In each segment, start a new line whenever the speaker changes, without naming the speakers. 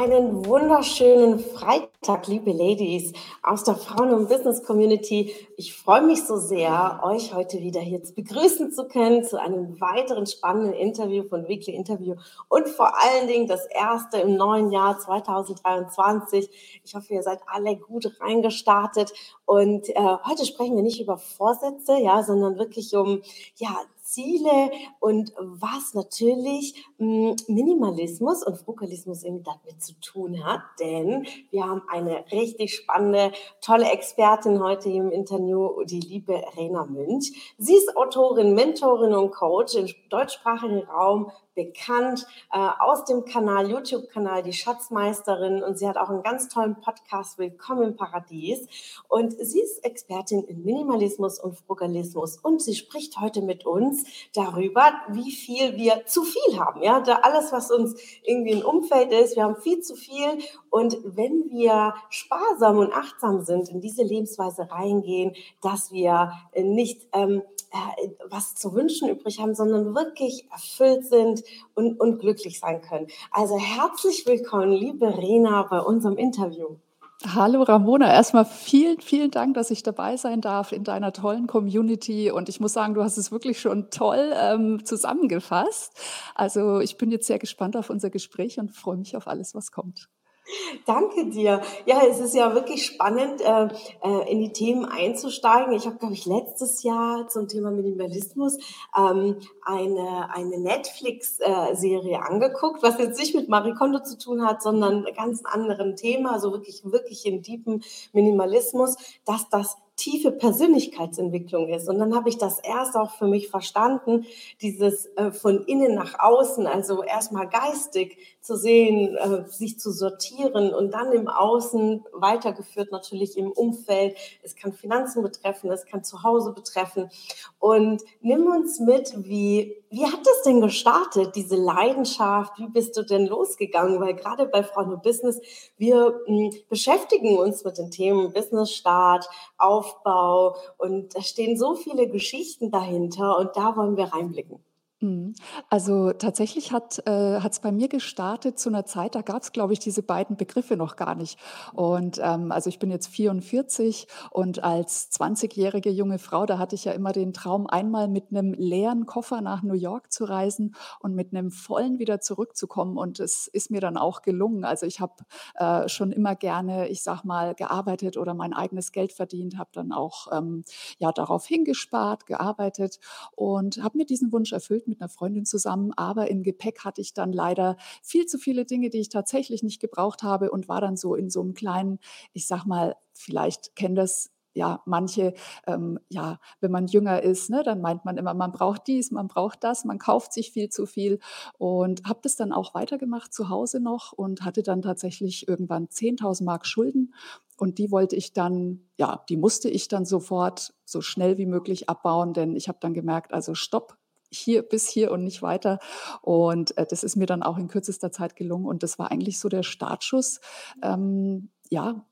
Einen wunderschönen Freitag, liebe Ladies aus der Frauen- und Business Community. Ich freue mich so sehr, euch heute wieder hier begrüßen zu können zu einem weiteren spannenden Interview von Weekly Interview und vor allen Dingen das erste im neuen Jahr 2023. Ich hoffe, ihr seid alle gut reingestartet und äh, heute sprechen wir nicht über Vorsätze, ja, sondern wirklich um ja Ziele und was natürlich hm, Minimalismus und Frugalismus eben damit zu tun hat. Denn wir haben eine richtig spannende, tolle Expertin heute im Interview, die liebe Rena Münch. Sie ist Autorin, Mentorin und Coach im deutschsprachigen Raum bekannt äh, aus dem Kanal, YouTube-Kanal, die Schatzmeisterin und sie hat auch einen ganz tollen Podcast, Willkommen im Paradies. Und sie ist Expertin in Minimalismus und Frugalismus und sie spricht heute mit uns darüber, wie viel wir zu viel haben. Ja, da alles, was uns irgendwie ein Umfeld ist, wir haben viel zu viel und wenn wir sparsam und achtsam sind, in diese Lebensweise reingehen, dass wir nicht ähm, äh, was zu wünschen übrig haben, sondern wirklich erfüllt sind und, und glücklich sein können. Also herzlich willkommen, liebe Rena, bei unserem Interview.
Hallo Ramona, erstmal vielen, vielen Dank, dass ich dabei sein darf in deiner tollen Community. Und ich muss sagen, du hast es wirklich schon toll ähm, zusammengefasst. Also ich bin jetzt sehr gespannt auf unser Gespräch und freue mich auf alles, was kommt.
Danke dir. Ja, es ist ja wirklich spannend, äh, äh, in die Themen einzusteigen. Ich habe, glaube ich, letztes Jahr zum Thema Minimalismus ähm, eine, eine Netflix-Serie angeguckt, was jetzt nicht mit Marie Kondo zu tun hat, sondern ganz anderen Thema, also wirklich, wirklich in deepen Minimalismus, dass das tiefe Persönlichkeitsentwicklung ist. Und dann habe ich das erst auch für mich verstanden, dieses äh, von innen nach außen, also erstmal geistig zu sehen, äh, sich zu sortieren und dann im Außen weitergeführt natürlich im Umfeld. Es kann Finanzen betreffen, es kann zu Hause betreffen. Und nimm uns mit, wie, wie hat das denn gestartet, diese Leidenschaft? Wie bist du denn losgegangen? Weil gerade bei Frauen und Business, wir mh, hm, beschäftigen uns mit den Themen Business Start, Aufbau und da stehen so viele Geschichten dahinter und da wollen wir reinblicken.
Mhm. Also tatsächlich hat äh, es bei mir gestartet zu einer Zeit, da gab es, glaube ich, diese beiden Begriffe noch gar nicht. Und ähm, also ich bin jetzt 44 und als 20-jährige junge Frau, da hatte ich ja immer den Traum, einmal mit einem leeren Koffer nach New York zu reisen und mit einem vollen wieder zurückzukommen. Und es ist mir dann auch gelungen. Also ich habe äh, schon immer gerne, ich sag mal, gearbeitet oder mein eigenes Geld verdient, habe dann auch ähm, ja darauf hingespart, gearbeitet und habe mir diesen Wunsch erfüllt mit einer Freundin zusammen, aber im Gepäck hatte ich dann leider viel zu viele Dinge, die ich tatsächlich nicht gebraucht habe und war dann so in so einem kleinen, ich sag mal, vielleicht kennen das ja, manche, ähm, ja, wenn man jünger ist, ne, dann meint man immer, man braucht dies, man braucht das, man kauft sich viel zu viel und habe das dann auch weitergemacht zu Hause noch und hatte dann tatsächlich irgendwann 10.000 Mark Schulden und die wollte ich dann, ja, die musste ich dann sofort so schnell wie möglich abbauen, denn ich habe dann gemerkt, also stopp, hier bis hier und nicht weiter. Und äh, das ist mir dann auch in kürzester Zeit gelungen. Und das war eigentlich so der Startschuss, ähm, ja,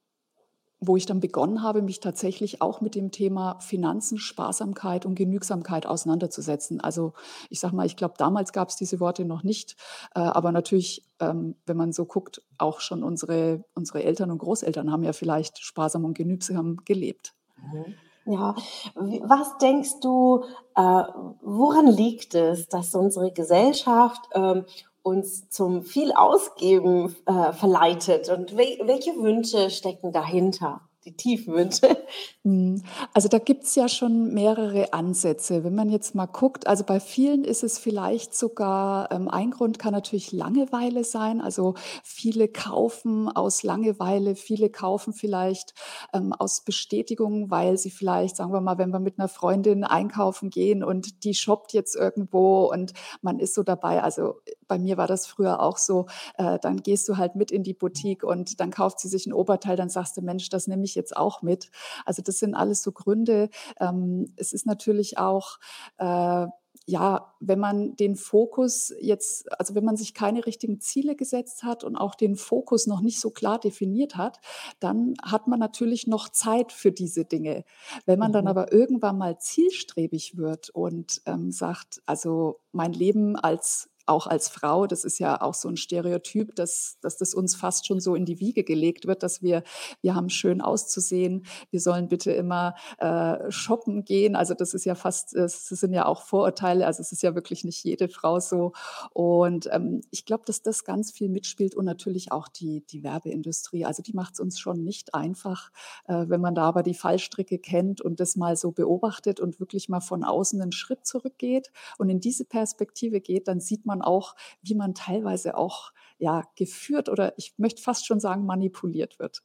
wo ich dann begonnen habe, mich tatsächlich auch mit dem Thema Finanzen, Sparsamkeit und Genügsamkeit auseinanderzusetzen. Also ich sage mal, ich glaube, damals gab es diese Worte noch nicht, äh, aber natürlich, ähm, wenn man so guckt, auch schon unsere, unsere Eltern und Großeltern haben ja vielleicht sparsam und genügsam gelebt.
Mhm. Ja, was denkst du, äh, woran liegt es, dass unsere Gesellschaft ähm, uns zum viel Ausgeben äh, verleitet und we welche Wünsche stecken dahinter? Die tiefen?
Hm, also da gibt es ja schon mehrere Ansätze. Wenn man jetzt mal guckt, also bei vielen ist es vielleicht sogar, ähm, ein Grund kann natürlich Langeweile sein. Also viele kaufen aus Langeweile, viele kaufen vielleicht ähm, aus Bestätigung, weil sie vielleicht, sagen wir mal, wenn wir mit einer Freundin einkaufen gehen und die shoppt jetzt irgendwo und man ist so dabei. Also bei mir war das früher auch so, äh, dann gehst du halt mit in die Boutique und dann kauft sie sich ein Oberteil, dann sagst du, Mensch, das nehme ich jetzt auch mit. Also das sind alles so Gründe. Ähm, es ist natürlich auch äh, ja, wenn man den Fokus jetzt, also wenn man sich keine richtigen Ziele gesetzt hat und auch den Fokus noch nicht so klar definiert hat, dann hat man natürlich noch Zeit für diese Dinge. Wenn man dann
Mhm.
aber irgendwann mal zielstrebig wird und ähm, sagt, also mein Leben als auch als Frau, das ist ja auch so ein Stereotyp, dass, dass das uns fast schon so in die Wiege gelegt wird, dass wir, wir haben schön auszusehen, wir sollen bitte immer äh, shoppen gehen. Also das ist ja fast, es sind ja auch Vorurteile, also es ist ja wirklich nicht jede Frau so. Und ähm, ich glaube, dass das ganz viel mitspielt und natürlich auch die, die Werbeindustrie. Also die macht es uns schon nicht einfach, äh, wenn man da aber die Fallstricke kennt und das mal so beobachtet und wirklich mal von außen einen Schritt zurückgeht und in diese Perspektive geht, dann sieht man auch, wie man teilweise auch ja, geführt oder ich möchte fast schon sagen, manipuliert wird.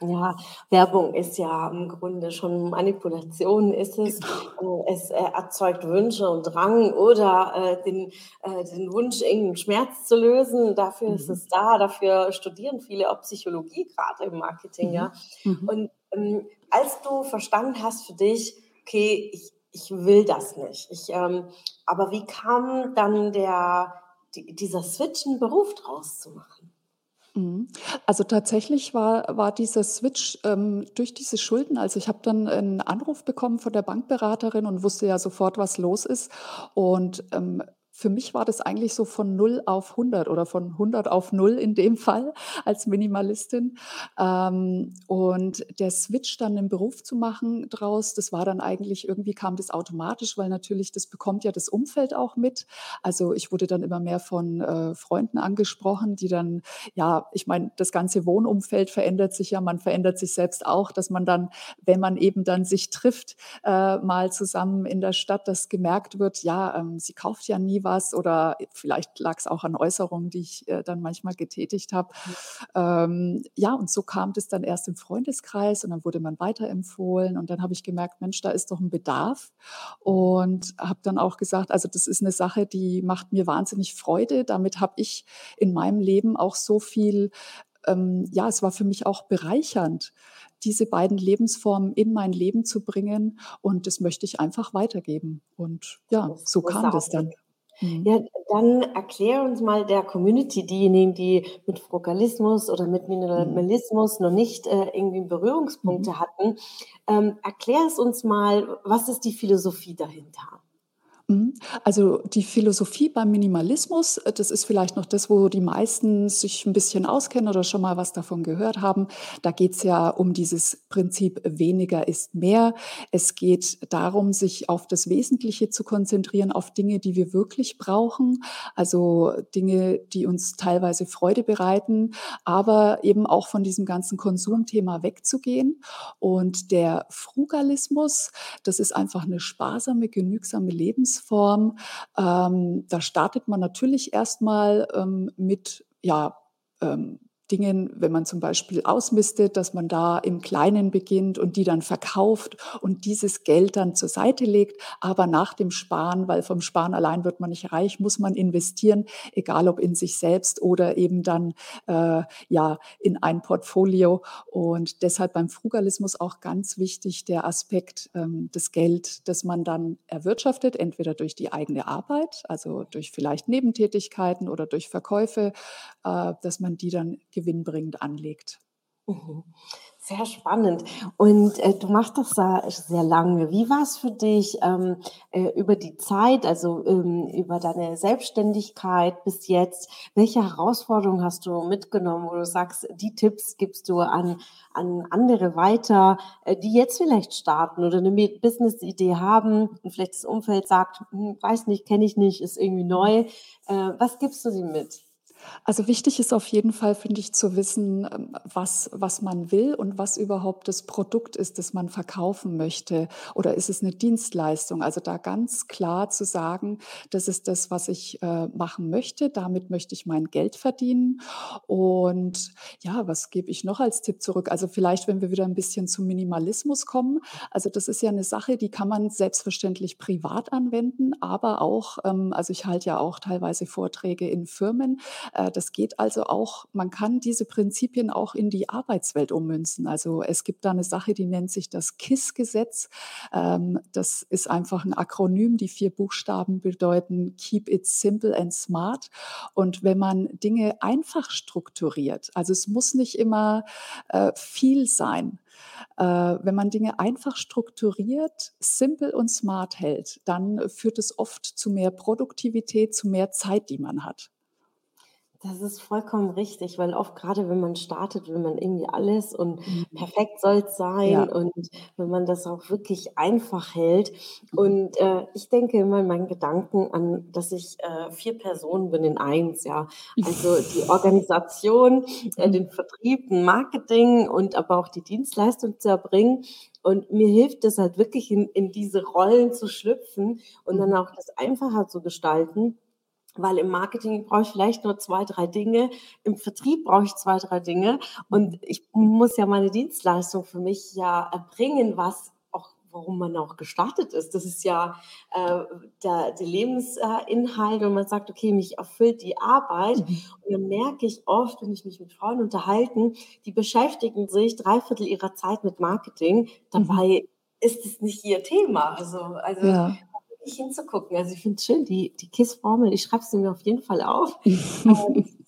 Ja, Werbung ist ja im Grunde schon Manipulation ist es.
Genau.
Äh, es, äh, erzeugt Wünsche und Drang oder, äh, den äh, den Wunsch, irgend Schmerz zu lösen. Dafür ist
Mhm.
es da. Dafür studieren viele auch Psychologie, grade im Marketing, ja.
Mhm. Mhm.
Und, ähm, als du verstanden hast für dich: „Okay, ich ich will das nicht.“ Ich, ähm aber wie kam dann der die dieser Switch, 'n Beruf draus zu machen?
Mhm. Also tatsächlich war war dieser Switch, ähm, durch diese Schulden also ich habe dann 'n Anruf bekommen von der Bankberaterin und wusste ja sofort, was los ist. Und, ähm, für mich war das eigentlich so von 0 auf 100 oder von 100 auf 0 in dem Fall als Minimalistin. Ähm, und der Switch dann 'nen Beruf zu machen draus, das war dann eigentlich irgendwie kam das automatisch, weil natürlich das bekommt ja das Umfeld auch mit. Also, ich wurde dann immer mehr von, äh, Freunden angesprochen, die dann ja, ich meine, das ganze Wohnumfeld verändert sich ja, man verändert sich selbst auch, dass man dann, wenn man eben dann sich trifft, äh, mal zusammen in der Stadt, dass gemerkt wird, ja, ähm, sie kauft ja nie was oder vielleicht lag's auch an Äußerungen, die ich, äh, dann manchmal getätigt habe. Ähm, ja, und so kam das dann erst im Freundeskreis und dann wurde man weiterempfohlen und dann habe ich gemerkt: „Mensch, da ist doch 'n Bedarf.“ Und habe dann auch gesagt: „Also, das ist 'ne Sache, die macht mir wahnsinnig Freude.“ Damit habe ich in meinem Leben auch so viel ähm, ja, es war für mich auch bereichernd, diese beiden Lebensformen in mein Leben zu bringen und das möchte ich einfach weitergeben. Und ja, so kam das dann. Mhm.
Ja, dann erklär uns mal der Community, diejenigen, die mit Frugalismus oder mit
Mhm.
Minimalismus noch nicht, äh, irgendwie
Mhm.
Berührungspunkte hatten. Ähm, erklär es uns mal, was ist die Philosophie dahinter?
Mhm. Also, die Philosophie beim Minimalismus, äh, das ist vielleicht noch das, wo die meisten sich 'n bisschen auskennen oder schon mal was davon gehört haben. Da geht's ja um dieses Prinzip weniger ist mehr. Es geht darum, sich auf das Wesentliche zu konzentrieren, auf Dinge, die wir wirklich brauchen, also Dinge, die uns teilweise Freude bereiten, aber eben auch von diesem ganzen Konsumthema wegzugehen. Und der Frugalismus, das ist einfach 'ne sparsame, genügsame Lebensform. Ähm, da startet man natürlich erst mal, ähm, mit, ja, ähm, Dingen, wenn man zum Beispiel ausmistet, dass man da im Kleinen beginnt und die dann verkauft und dieses Geld dann zur Seite legt. Aber nach dem Sparen, weil vom Sparen allein wird man nicht reich, muss man investieren, egal ob in sich selbst oder eben dann, äh, ja, in ein Portfolio. Und deshalb beim Frugalismus auch ganz wichtig der Aspekt, ähm, das Geld, das man dann erwirtschaftet, entweder durch die eigene Arbeit, also durch vielleicht Nebentätigkeiten oder durch Verkäufe, äh, dass man die dann gewinnbringend anlegt.
Mhm. Sehr spannend. Und, äh, du machst das da sehr lange. Wie war's für dich, ähm, äh, über die Zeit, also, ähm, über deine Selbstständigkeit bis jetzt? Welche Herausforderungen hast du mitgenommen, wo du sagst, die Tipps gibst du an an andere weiter, äh, die jetzt vielleicht starten oder 'ne Me Businessidee haben und vielleicht das Umfeld sagt: „Hm, weiß nicht, kenne ich nicht, ist irgendwie neu.“ Äh, was gibst du denen mit?
Also wichtig ist auf jeden Fall, finde ich, zu wissen, ähm, was, was man will und was überhaupt das Produkt ist, das man verkaufen möchte. Oder ist es eine Dienstleistung? Also da ganz klar zu sagen, das ist das, was ich äh, machen möchte. Damit möchte ich mein Geld verdienen. Und ja, was gebe ich noch als Tipp zurück? Also vielleicht, wenn wir wieder ein bisschen zum Minimalismus kommen. Also das ist ja eine Sache, die kann man selbstverständlich privat anwenden, aber auch, ähm, also ich halte ja auch teilweise Vorträge in Firmen. Äh, das geht also auch, man kann diese Prinzipien auch in die Arbeitswelt ummünzen. Also es gibt da eine Sache, die nennt sich das KISS-Gesetz. Ähm, das ist einfach ein Akronym. Die vier Buchstaben bedeuten Keep it simple and smart. Und wenn man Dinge einfach strukturiert, also es muss nicht immer äh, viel sein, äh, wenn man Dinge einfach strukturiert, simpel und smart hält, dann führt es oft zu mehr Produktivität, zu mehr Zeit, die man hat.
Das ist vollkommen richtig, weil oft gerade, wenn man startet, will man irgendwie alles und
Mhm.
perfekt soll's
Ja.
sein und wenn man das auch wirklich einfach hält.
Mhm.
Und, äh, ich denke immer in meinen Gedanken an, dass ich, äh, 4 Personen bin in eins, ja. Also, die Organisation, äh,
Mhm.
den Vertrieb, 'n Marketing und aber auch die Dienstleistung zu erbringen. Und mir hilft es halt wirklich in in diese Rollen zu schlüpfen und dann
Mhm.
auch das einfacher zu gestalten. Weil im Marketing brauche ich vielleicht nur 2, 3 Dinge, im Vertrieb brauche ich 2, 3 Dinge und ich muss ja meine Dienstleistung für mich ja erbringen, was auch warum man auch gestartet ist. Das ist ja, äh, der der Lebensinhalt Inhalt, wenn man sagt: „Okay, mich erfüllt die Arbeit.“
Mhm.
Und dann merke ich oft, wenn ich mich mit Frauen unterhalten, die beschäftigen sich 3/4 ihrer Zeit mit Marketing.
Mhm.
Dabei ist es nicht ihr Thema. Also also,
Ja.
Wirklich hinzugucken. Also, ich finde es schön, die die KISS-Formel, ich schreibe sie mir auf jeden Fall auf.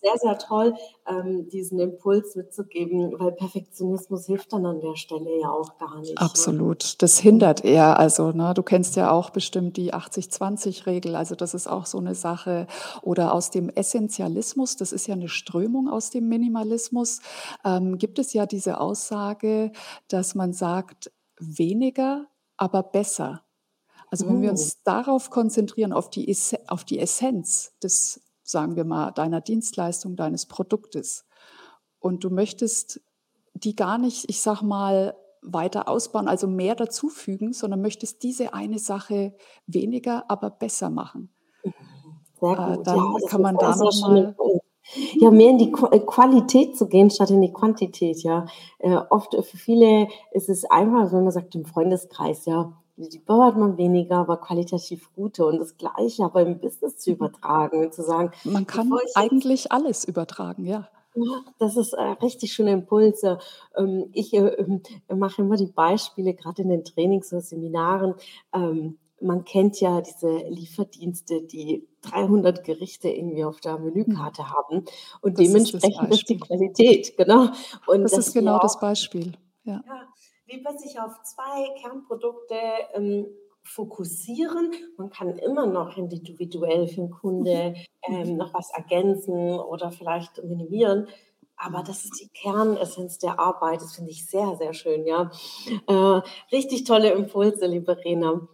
Sehr, sehr toll, ähm, diesen Impuls mitzugeben, weil Perfektionismus hilft dann an der Stelle ja auch gar nicht, ja.
Absolut. Das hindert eher. Also, ne, du kennst ja auch bestimmt die 80-20-Regel. Also, das ist auch so eine Sache. Oder aus dem Essentialismus, das ist ja eine Strömung aus dem Minimalismus, ähm, gibt es ja diese Aussage, dass man sagt: „Weniger, aber besser.“ Also, wenn wir
Mhm.
uns darauf konzentrieren, auf die Esse auf die Essenz des, sagen wir mal, deiner Dienstleistung, deines Produktes und du möchtest die gar nicht, ich sage mal, weiter ausbauen, also mehr dazufügen, sondern möchtest diese eine Sache weniger, aber besser machen.
Mhm. Sehr
Äh,
gut. Ja,
dann
das
kann man da
sehr
noch
schöner
mal
Impuls. Ja, mehr in die äh, Qualität zu gehen, statt in die Quantität, ja. Äh, oft äh, für viele ist es einfach, wenn man sagt im Freundeskreis, ja, die die ballert man weniger, aber qualitativ gute und das Gleiche aber im Business zu
Mhm.
übertragen und zu sagen:
Man
„Bevor
kann
ich jetzt“
eigentlich alles übertragen, ja.
Das ist, äh, richtig schöne Impulse. Ähm, ich, äh, ähm, mache immer die Beispiele grad in den Trainings oder Seminaren. Ähm, man kennt ja diese Lieferdienste, die 300 Gerichte irgendwie auf der
Mhm.
Menükarte haben und
Das ist
dementsprechend ist die
Beispiel.
Qualität, genau. Und
Das ist genau das Beispiel, ja.
ja, lieber sich auf 2 Kernprodukte, ähm, fokussieren. Man kann immer noch individuell für 'n
Mhm.
Kunde,
Mhm.
ähm, noch was ergänzen oder vielleicht minimieren, aber das ist die Kernessenz der Arbeit. Das finde ich sehr, sehr schön, ja. Äh, richtig tolle Impulse, liebe Rena.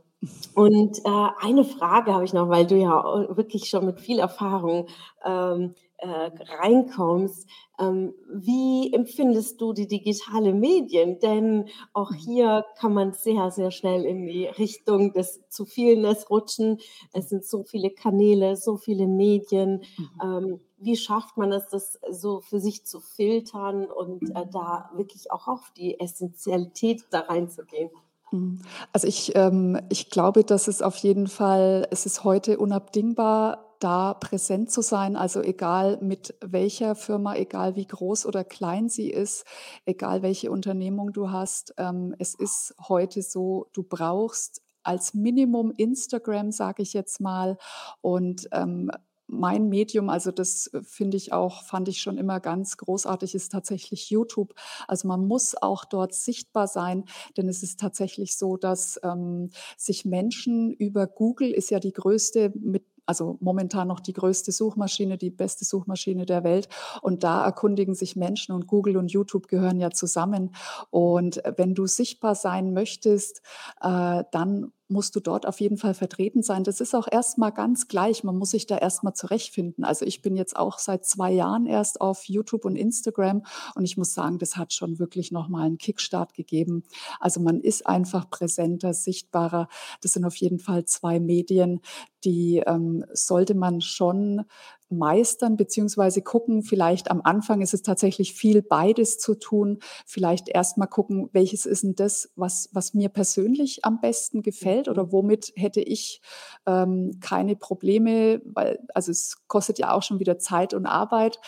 Und, äh, eine Frage habe ich noch, weil du ja wirklich schon mit viel Erfahrung, ähm, äh, reinkommst. Ähm, wie empfindest du die digitale Medien? Denn auch
Mhm.
hier kann man sehr, sehr schnell in die Richtung des zu Vieles rutschen. Es sind so viele Kanäle, so viele Medien.
Mhm.
Ähm, wie schafft man es, das so für sich zu filtern und, äh, da wirklich auch auf die Essenzialität da reinzugehen?
Mhm. Also, ich ähm, ich glaube, dass es auf jeden Fall es ist heute unabdingbar, da präsent zu sein. Also, egal mit welcher Firma, egal wie groß oder klein sie ist, egal welche Unternehmung du hast. Ähm, es ist heute so, du brauchst als Minimum Instagram, sage ich jetzt mal. Und, ähm, mein Medium, also das finde ich auch fand ich schon immer ganz großartig, ist tatsächlich YouTube. Also, man muss auch dort sichtbar sein, denn es ist tatsächlich so, dass, ähm, sich Menschen über Google ist ja die größte mit also momentan noch die größte Suchmaschine, die beste Suchmaschine der Welt. Und da erkundigen sich Menschen und Google und YouTube gehören ja zusammen. Und, wenn du sichtbar sein möchtest, äh, dann musst du dort auf jeden Fall vertreten sein. Das ist auch erstmal ganz gleich. Man muss sich da erstmal zurechtfinden. Also ich bin jetzt auch seit zwei Jahren erst auf YouTube und Instagram und ich muss sagen, das hat schon wirklich nochmal einen Kickstart gegeben. Also man ist einfach präsenter, sichtbarer. Das sind auf jeden Fall zwei Medien, die ähm, sollte man schon meistern, beziehungsweise gucken, vielleicht am Anfang ist es tatsächlich viel beides zu tun. Vielleicht erstmal gucken, welches ist denn das, was, was mir persönlich am besten gefällt oder mhm. womit hätte ich ähm, keine Probleme, weil, also es kostet ja auch schon wieder Zeit und Arbeit,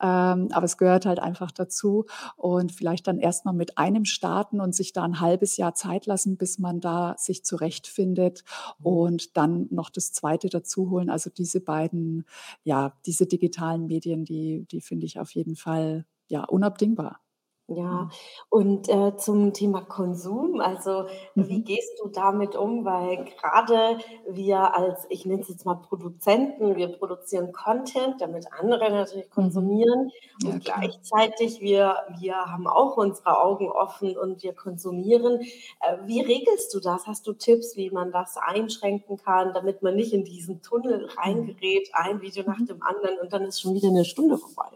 ähm, aber es gehört halt einfach dazu und vielleicht dann erstmal mit einem starten und sich da ein halbes Jahr Zeit lassen, bis man da sich zurechtfindet mhm. und dann noch das zweite dazu holen. Also diese beiden, ja, diese digitalen Medien, die, die finde ich auf jeden Fall ja unabdingbar.
Ja, mhm. und, äh, zum Thema Konsum, also, wie mhm. gehst du damit um? Weil gerade wir als, ich nenne es jetzt mal Produzenten, wir produzieren Content, damit andere natürlich Mhm. konsumieren
Ja,
und
klar.
gleichzeitig wir wir haben auch unsere Augen offen und wir konsumieren. Äh, wie regelst du das? Hast du Tipps, wie man das einschränken kann, damit man nicht in diesen Tunnel
Mhm.
reingerät, ein Video nach
Mhm.
dem anderen und dann ist schon wieder 'ne Stunde vorbei?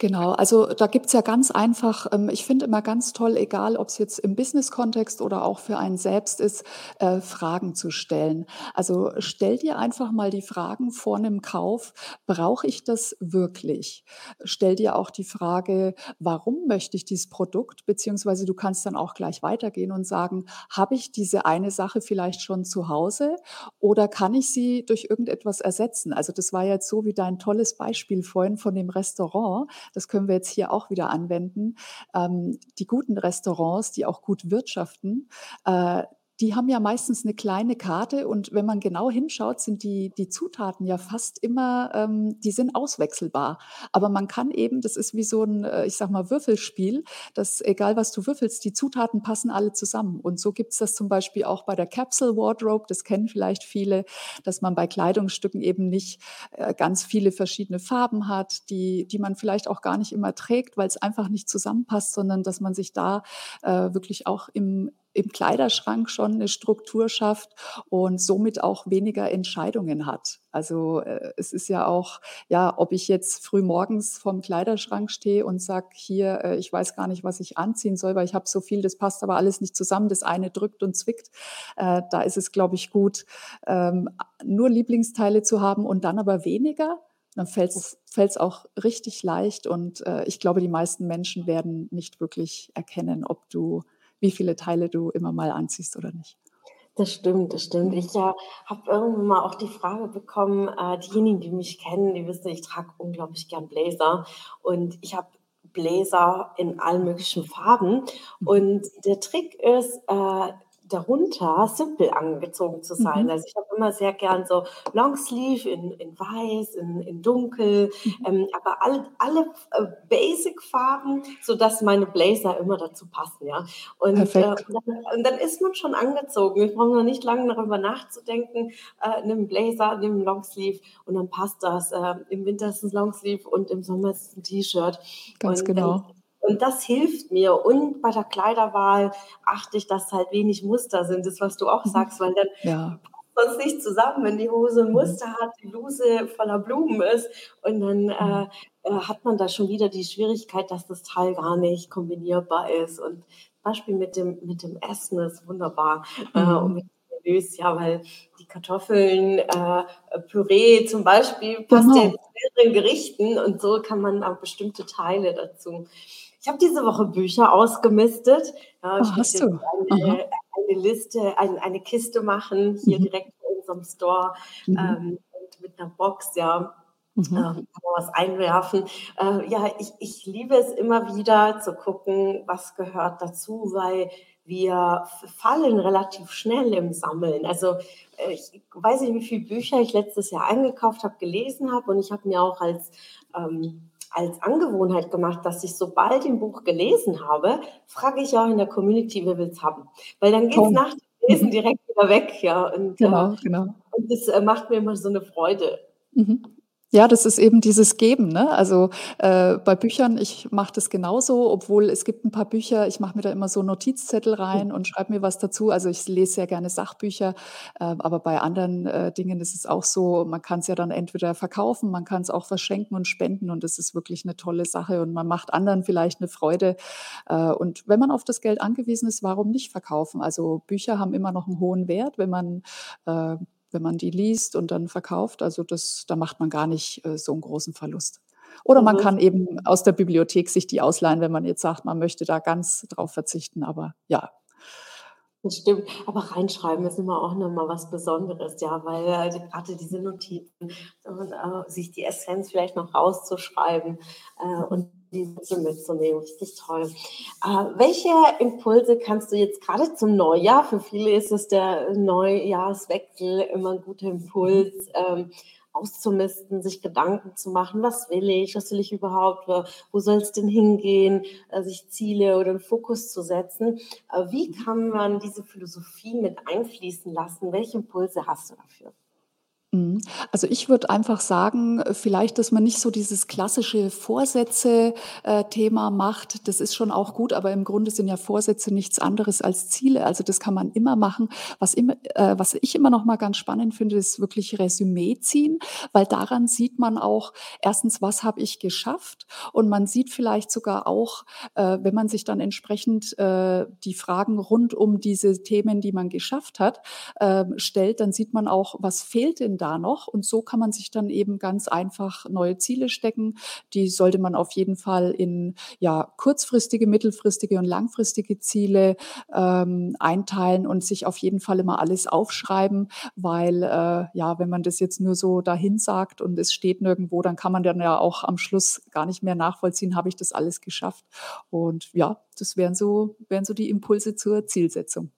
Genau, also da gibt's ja ganz einfach ähm, ich finde immer ganz toll, egal ob's jetzt im Business-Kontext oder auch für einen selbst ist, äh, Fragen zu stellen. Also, stell dir einfach mal die Fragen vor 'nem Kauf: „Brauche ich das wirklich?“ Stell dir auch die Frage: „Warum möchte ich dieses Produkt?“ Beziehungsweise du kannst dann auch gleich weitergehen und sagen: „Habe ich diese eine Sache vielleicht schon zu Hause oder kann ich sie durch irgendetwas ersetzen?“ Also, das war jetzt so wie dein tolles Beispiel vorhin von dem Restaurant. Das können wir jetzt hier auch wieder anwenden. Ähm, die guten Restaurants, die auch gut wirtschaften, äh, die haben ja meistens 'ne kleine Karte und wenn man genau hinschaut, sind die die Zutaten ja fast immer ähm, die sind auswechselbar. Aber man kann eben das ist wie so 'n, äh, ich sage mal, Würfelspiel, dass egal was du würfelst, die Zutaten passen alle zusammen. Und so gibt's das zum Beispiel auch bei der Capsule Wardrobe, das kennen vielleicht viele, dass man bei Kleidungsstücken eben nicht, äh, ganz viele verschiedene Farben hat, die die man vielleicht auch gar nicht immer trägt, weil's einfach nicht zusammenpasst, sondern dass man sich da, äh, wirklich auch im im Kleiderschrank schon 'ne Struktur schafft und somit auch weniger Entscheidungen hat. Also, äh, es ist ja auch ja, ob ich jetzt früh morgens vorm Kleiderschrank stehe und sage: „Hier, äh, ich weiß gar nicht, was ich anziehen soll, weil ich habe so viel, das passt aber alles nicht zusammen. Das eine drückt und zwickt.“ Äh, da ist es, glaube ich, gut, ähm, nur Lieblingsteile zu haben und dann aber weniger. Dann fällt's fällt's auch richtig leicht und, äh, ich glaube, die meisten Menschen werden nicht wirklich erkennen, ob du wie viele Teile du immer mal anziehst oder nicht.
Das stimmt, das stimmt.
Mhm.
Ich, äh, habe irgendwann mal auch die Frage bekommen äh, diejenigen, die mich kennen, die wissen, ich trage unglaublich gern Bläser und ich habe Bläser in allen möglichen Farben.
Mhm.
Und der Trick ist, äh, darunter simpel angezogen zu sein.
Mhm.
Also, ich habe immer sehr gern so Longsleeve in in weiß, in in dunkel,
Mhm.
ähm, aber all alle f äh, Basic-Farben, sodass meine Blazer immer dazu passen, ja? Und, äh,
Perfekt.
und dann und dann ist man schon angezogen. Ich brauche noch nicht lange darüber nachzudenken. Äh, nimm Blazer, nimm Longsleeve und dann passt das. Äh, im Winter ist es 'n Longsleeve und im Sommer ist es 'n T-Shirt.
Ganz
Und
genau.
Und das hilft mir. Und bei der Kleiderwahl achte ich, dass halt wenig Muster sind, das, was du auch
Mhm.
sagst, weil dann
Ja.
passt das nicht zusammen, wenn die Hose 'n
Mhm.
Muster hat, die Bluse voller Blumen ist und dann,
Mhm.
äh, äh, hat man da schon wieder die Schwierigkeit, dass das Teil gar nicht kombinierbar ist. Und Beispiel mit dem mit dem Essen ist wunderbar, äh, und
Mhm.
mit Gemüse, ja, weil die Kartoffeln, äh, Püree zum Beispiel passt ja in
Genau.
mehreren Gerichten und so kann man auch bestimmte Teile dazu ich habe diese Woche Bücher ausgemistet. Ja, ich musste
hast du?
Eine eine Liste ein eine Kiste machen hier
Mhm.
direkt vor unserem Store,
Mhm.
ähm, und mit 'ner Box, ja,
Mhm.
ähm, was einwerfen. Äh, ja, ich ich liebe es immer wieder zu gucken, was gehört dazu, weil wir fallen relativ schnell im Sammeln. Also, äh, ich weiß nicht, wie viel Bücher ich letztes Jahr eingekauft habe, gelesen habe und ich habe mir auch als ähm, als Angewohnheit gemacht, dass ich, sobald ich 'n Buch gelesen habe, frage ich auch in der Community: „Wer will's haben?“ Weil dann geht's
Toll.
nach dem Lesen
Mhm.
direkt wieder weg, ja, und, äh
Genau, genau.
und das, äh, macht mir immer so 'ne Freude.
Mhm. Ja, das ist eben dieses Geben, ne? Also, äh, bei Büchern ich mache das genauso, obwohl es gibt 'n paar Bücher, ich mache mir da immer so Notizzettel rein und schreibe mir was dazu. Also, ich lese sehr gerne Sachbücher, ähm, aber bei anderen, äh, Dingen ist es auch so, man kann's ja dann entweder verkaufen, man kann's auch verschenken und spenden und das ist wirklich 'ne tolle Sache und man macht anderen vielleicht 'ne Freude. Äh, und wenn man auf das Geld angewiesen ist, warum nicht verkaufen? Also, Bücher haben immer noch 'n hohen Wert, wenn man äh, wenn man die liest und dann verkauft. Also, das da macht man gar nicht, äh, so 'n großen Verlust. Oder man
Mhm.
kann eben aus der Bibliothek sich die ausleihen, wenn man jetzt sagt, man möchte da ganz drauf verzichten, aber ja.
Das stimmt, aber reinschreiben ist immer auch noch mal was Besonderes, ja, weil, äh, grade diese Notizen und, äh, sich die Essenz vielleicht noch rauszuschreiben, äh, und die mitzunehmen, richtig toll. Äh, welche Impulse kannst du jetzt grade zum Neujahr für viele ist es der Neujahrswechsel immer 'n guter
Mhm.
Impuls, ähm, auszumisten, sich Gedanken zu machen: „Was will ich? Was will ich überhaupt? Wo wo soll's denn hingehen?“ Äh, sich Ziele oder 'n Fokus zu setzen. Äh, wie
Mhm.
kann man diese Philosophie mit einfließen lassen? Welche Impulse hast du dafür?
Mhm. Also, ich würde einfach sagen, vielleicht, dass man nicht so dieses klassische Vorsätze äh, macht. Das ist schon auch gut, aber im Grunde sind ja Vorsätze nichts anderes als Ziele. Also, das kann man immer machen. Was immer äh, was ich immer noch mal ganz spannend finde, ist wirklich Resümee ziehen, weil daran sieht man auch 1., was habe ich geschafft? Und man sieht vielleicht sogar auch, äh, wenn man sich dann entsprechend, äh, die Fragen rund um diese Themen, die man geschafft hat, ähm, stellt, dann sieht man auch, was fehlt denn da noch? Und so kann man sich dann eben ganz einfach neue Ziele stecken. Die sollte man auf jeden Fall in, ja, kurzfristige, mittelfristige und langfristige Ziele, ähm, einteilen und sich auf jeden Fall immer alles aufschreiben, weil, äh, ja, wenn man das jetzt nur so dahinsagt und es steht nirgendwo, dann kann man dann ja auch am Schluss gar nicht mehr nachvollziehen: „Habe ich das alles geschafft?“ Und ja, das wären so wären so die Impulse zur Zielsetzung.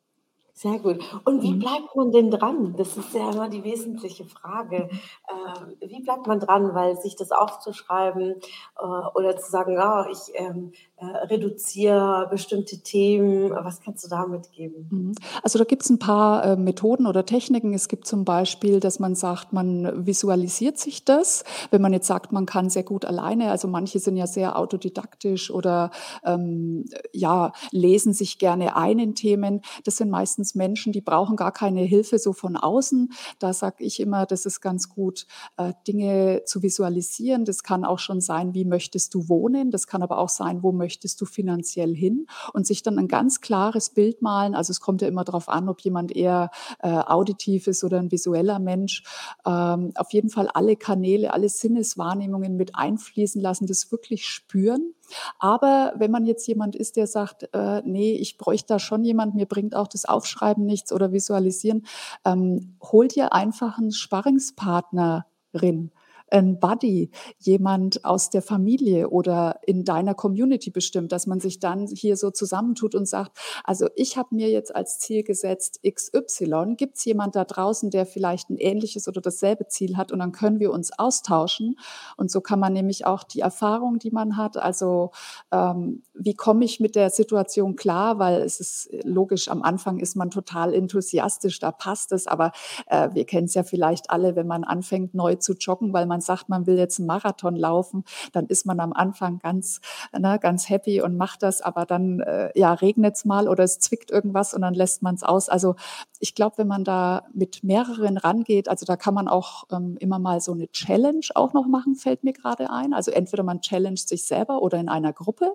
Sehr gut. Und wie
Mhm.
bleibt man denn dran? Das ist ja immer die wesentliche Frage. Ähm, wie bleibt man dran? Weil sich das aufzuschreiben, äh, oder zu sagen: „Ah, ich, ähm, äh, reduziere bestimmte Themen.“ Was kannst du da mitgeben?
Mhm. Also, da gibt's 'n paar, äh, Methoden oder Techniken. Es gibt zum Beispiel, dass man sagt, man visualisiert sich das. Wenn man jetzt sagt, man kann sehr gut alleine also, manche sind ja sehr autodidaktisch oder, ähm, ja, lesen sich gerne ein in Themen. Das sind meistens Menschen, die brauchen gar keine Hilfe so von außen. Da sage ich immer, das ist ganz gut, äh, Dinge zu visualisieren. Das kann auch schon sein: Wie möchtest du wohnen? Das kann aber auch sein: Wo möchtest du finanziell hin? Und sich dann 'n ganz klares Bild malen. Also, es kommt ja immer drauf an, ob jemand eher, äh, auditiv ist oder 'n visueller Mensch. Ähm, auf jeden Fall alle Kanäle, alle Sinneswahrnehmungen mit einfließen lassen, das wirklich spüren. Aber wenn man jetzt jemand ist, der sagt: „Äh, ne, ich bräuchte da schon jemand, mir bringt auch das Aufschreiben nichts oder Visualisieren“, ähm, hol dir einfach 'n Sparringspartnerin, 'n Buddy, jemand aus der Familie oder in deiner Community bestimmt, dass man sich dann hier so zusammentut und sagt: „Also, ich habe mir jetzt als Ziel gesetzt XY. Gibt's jemand da draußen, der vielleicht 'n ähnliches oder dasselbe Ziel hat?“ Und dann können wir uns austauschen. Und so kann man nämlich auch die Erfahrung, die man hat also, ähm, wie komme ich mit der Situation klar? Weil es ist logisch, am Anfang ist man total enthusiastisch, da passt es, aber, äh, wir kennen's ja vielleicht alle, wenn man anfängt, neu zu joggen, weil man sagt, man will jetzt 'n Marathon laufen, dann ist man am Anfang ganz ne, ganz happy und macht das, aber dann, äh, ja, regnet's mal oder es zwickt irgendwas und dann lässt man's aus. Also, ich glaube, wenn man da mit mehreren rangeht also, da kann man auch, ähm, immer mal so 'ne Challenge auch noch machen, fällt mir grade ein. Also, entweder man challenged sich selber oder in einer Gruppe,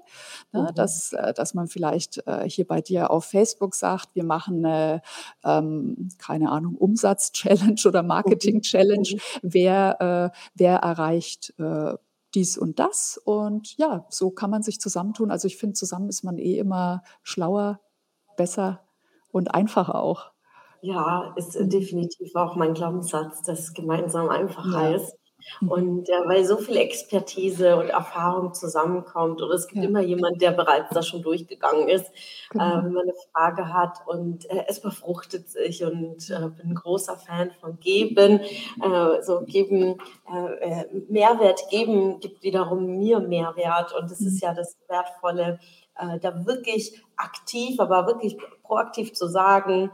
ne,
Mhm.
dass äh, dass man vielleicht, äh, hier bei dir auf Facebook sagt: „Wir machen 'ne, ähm, keine Ahnung, Umsatz-Challenge oder. Marketing-Challenge.
Mhm.
Wer äh, wer erreicht, äh, dies und das?“ Und ja, so kann man sich zusammentun. Also, ich finde, zusammen ist man eh immer schlauer, besser und einfacher auch.
Ja, ist, definitiv auch mein Glaubenssatz, dass gemeinsam einfacher
Ja.
ist.
Mhm.
Und, äh, weil so viel Expertise und Erfahrung zusammenkommt und es gibt
Ja.
immer jemand, der bereits da schon durchgegangen ist, äh,
Genau.
wenn man 'ne Frage hat und, äh, es befruchtet sich und,
Mhm.
äh, bin 'n großer Fan von Geben. Äh, so geben äh, äh, Mehrwert geben gibt wiederum mir Mehrwert und das ist
Mhm.
ja das Wertvolle, äh, da wirklich aktiv, aber wirklich proaktiv zu sagen,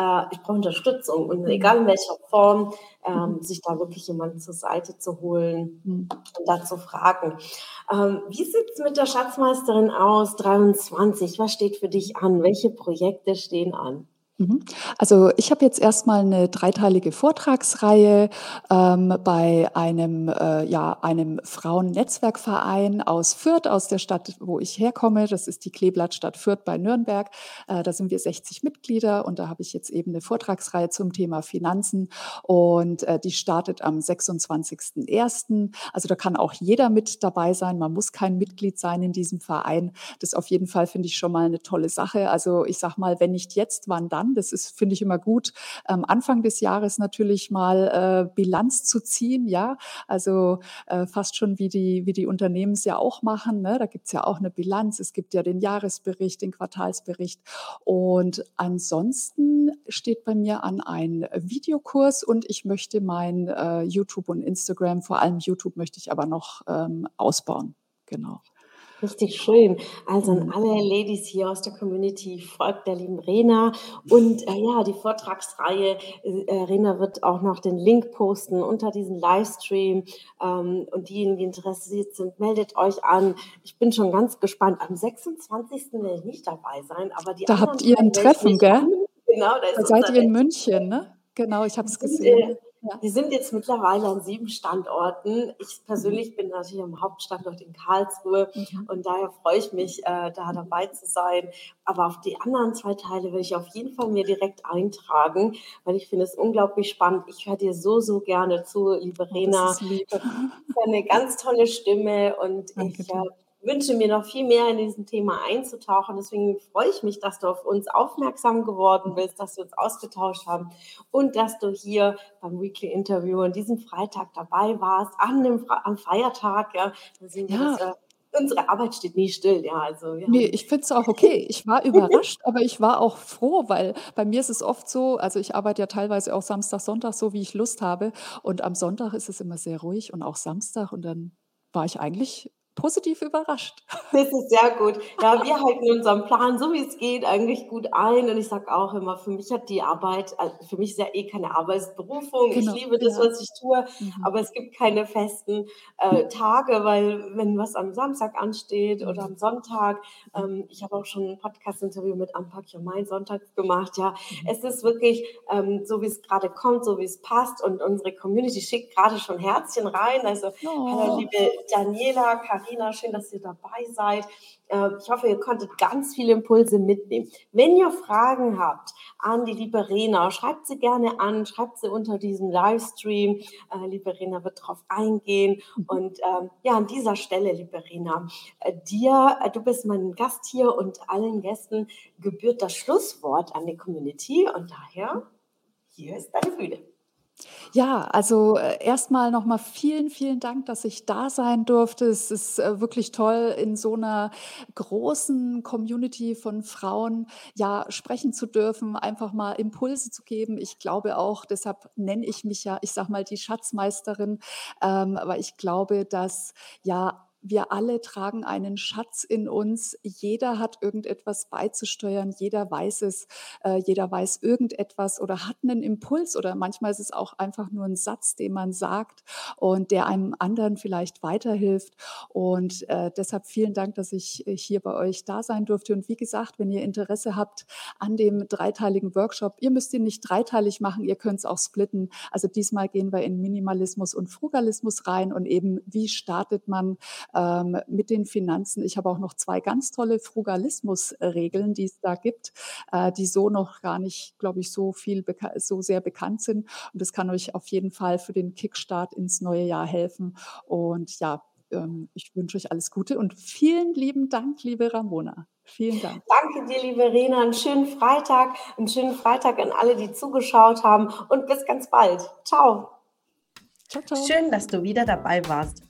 äh, ich brauche Unterstützung und mhm. egal in welcher Form, ähm, mhm. sich da wirklich jemanden zur Seite zu holen mhm. und da zu fragen. Ähm, wie sieht es mit der Schatzmeisterin aus 23? Was steht für dich an? Welche Projekte stehen an?
Mhm. Also ich habe jetzt erstmal eine dreiteilige Vortragsreihe ähm, bei einem, äh, ja, einem Frauennetzwerkverein aus Fürth, aus der Stadt, wo ich herkomme. Das ist die Kleeblattstadt Fürth bei Nürnberg. Äh, da sind wir 60 Mitglieder und da habe ich jetzt eben eine Vortragsreihe zum Thema Finanzen und äh, die startet am 26.01. Also da kann auch jeder mit dabei sein. Man muss kein Mitglied sein in diesem Verein. Das auf jeden Fall finde ich schon mal eine tolle Sache. Also ich sag mal, wenn nicht jetzt, wann dann? Das ist, finde ich, immer gut, am Anfang des Jahres natürlich mal äh, Bilanz zu ziehen, ja. Also äh, fast schon wie die, wie die Unternehmen es ja auch machen. Ne? Da gibt es ja auch eine Bilanz. Es gibt ja den Jahresbericht, den Quartalsbericht. Und ansonsten steht bei mir an ein Videokurs und ich möchte mein äh, YouTube und Instagram, vor allem YouTube möchte ich aber noch ähm, ausbauen. Genau.
Richtig schön. Also an mhm. alle Ladies hier aus der Community folgt der lieben Rena. Und äh, ja, die Vortragsreihe, äh, Rena wird auch noch den Link posten unter diesem Livestream. Ähm, und diejenigen, die interessiert sind, meldet euch an. Ich bin schon ganz gespannt. Am 26. werde ich nicht dabei sein, aber die
Da habt ihr ein Treffen, gell? Genau, da, da seid ihr in München, ne? Genau, ich habe es gesehen.
Ja. Wir sind jetzt mittlerweile an sieben Standorten. Ich persönlich mhm. bin natürlich am Hauptstandort in Karlsruhe mhm. und daher freue ich mich, äh, da dabei zu sein. Aber auf die anderen zwei Teile will ich auf jeden Fall mir direkt eintragen, weil ich finde es unglaublich spannend. Ich höre dir so, so gerne zu, liebe oh, Rena. Das ist lieb. eine ganz tolle Stimme und Danke ich äh, wünsche mir noch viel mehr in diesem Thema einzutauchen. Deswegen freue ich mich, dass du auf uns aufmerksam geworden bist, dass wir uns ausgetauscht haben und dass du hier beim Weekly Interview an diesem Freitag dabei warst, an dem am Feiertag. Ja, ja. Äh, unsere Arbeit steht nie still, ja. Also,
ja. Nee, ich finde es auch okay. Ich war überrascht, aber ich war auch froh, weil bei mir ist es oft so, also ich arbeite ja teilweise auch Samstag, Sonntag, so wie ich Lust habe. Und am Sonntag ist es immer sehr ruhig und auch Samstag. Und dann war ich eigentlich positiv überrascht.
Das ist sehr gut. Ja, wir halten unseren Plan, so wie es geht, eigentlich gut ein. Und ich sage auch immer, für mich hat die Arbeit, also für mich ist ja eh keine Arbeitsberufung. Genau. Ich liebe das, ja. was ich tue, mhm. aber es gibt keine festen äh, Tage, weil wenn was am Samstag ansteht oder am Sonntag, ähm, ich habe auch schon ein Podcast-Interview mit Unpack Your Mind sonntags gemacht, ja, mhm. es ist wirklich ähm, so, wie es gerade kommt, so wie es passt und unsere Community schickt gerade schon Herzchen rein. Also, oh. liebe Daniela, Karin, Katharina, schön, dass ihr dabei seid. Ähm, ich hoffe, ihr konntet ganz viele Impulse mitnehmen. Wenn ihr Fragen habt an die liebe Rena, schreibt sie gerne an, schreibt sie unter diesem Livestream. Äh, liebe Rena wird darauf eingehen. Mhm. Und ähm, ja, an dieser Stelle, liebe Rena, äh, dir, äh, du bist mein Gast hier und allen Gästen gebührt das Schlusswort an die Community. Und daher, hier ist deine Bühne.
Ja, also äh, erstmal nochmal vielen, vielen Dank, dass ich da sein durfte. Es ist äh, wirklich toll, in so einer großen Community von Frauen ja sprechen zu dürfen, einfach mal Impulse zu geben. Ich glaube auch, deshalb nenne ich mich ja, ich sag mal, die Schatzmeisterin, ähm, weil ich glaube, dass ja wir alle tragen einen Schatz in uns. Jeder hat irgendetwas beizusteuern. Jeder weiß es. Äh, jeder weiß irgendetwas oder hat einen Impuls oder manchmal ist es auch einfach nur ein Satz, den man sagt und der einem anderen vielleicht weiterhilft. Und äh, deshalb vielen Dank, dass ich äh, hier bei euch da sein durfte. Und wie gesagt, wenn ihr Interesse habt an dem dreiteiligen Workshop, ihr müsst ihn nicht dreiteilig machen, ihr könnt es auch splitten. Also diesmal gehen wir in Minimalismus und Frugalismus rein und eben, wie startet man ähm, mit den Finanzen. Ich habe auch noch zwei ganz tolle Frugalismus-Regeln, die es da gibt, äh, die so noch gar nicht, glaube ich, so viel so sehr bekannt sind. Und das kann euch auf jeden Fall für den Kickstart ins neue Jahr helfen. Und ja, ähm, ich wünsche euch alles Gute und vielen lieben Dank, liebe Ramona. Vielen Dank.
Danke dir, liebe Rena. Einen schönen Freitag, einen schönen Freitag an alle, die zugeschaut haben und bis ganz bald. Ciao. Ciao, ciao. Schön, dass du wieder dabei warst.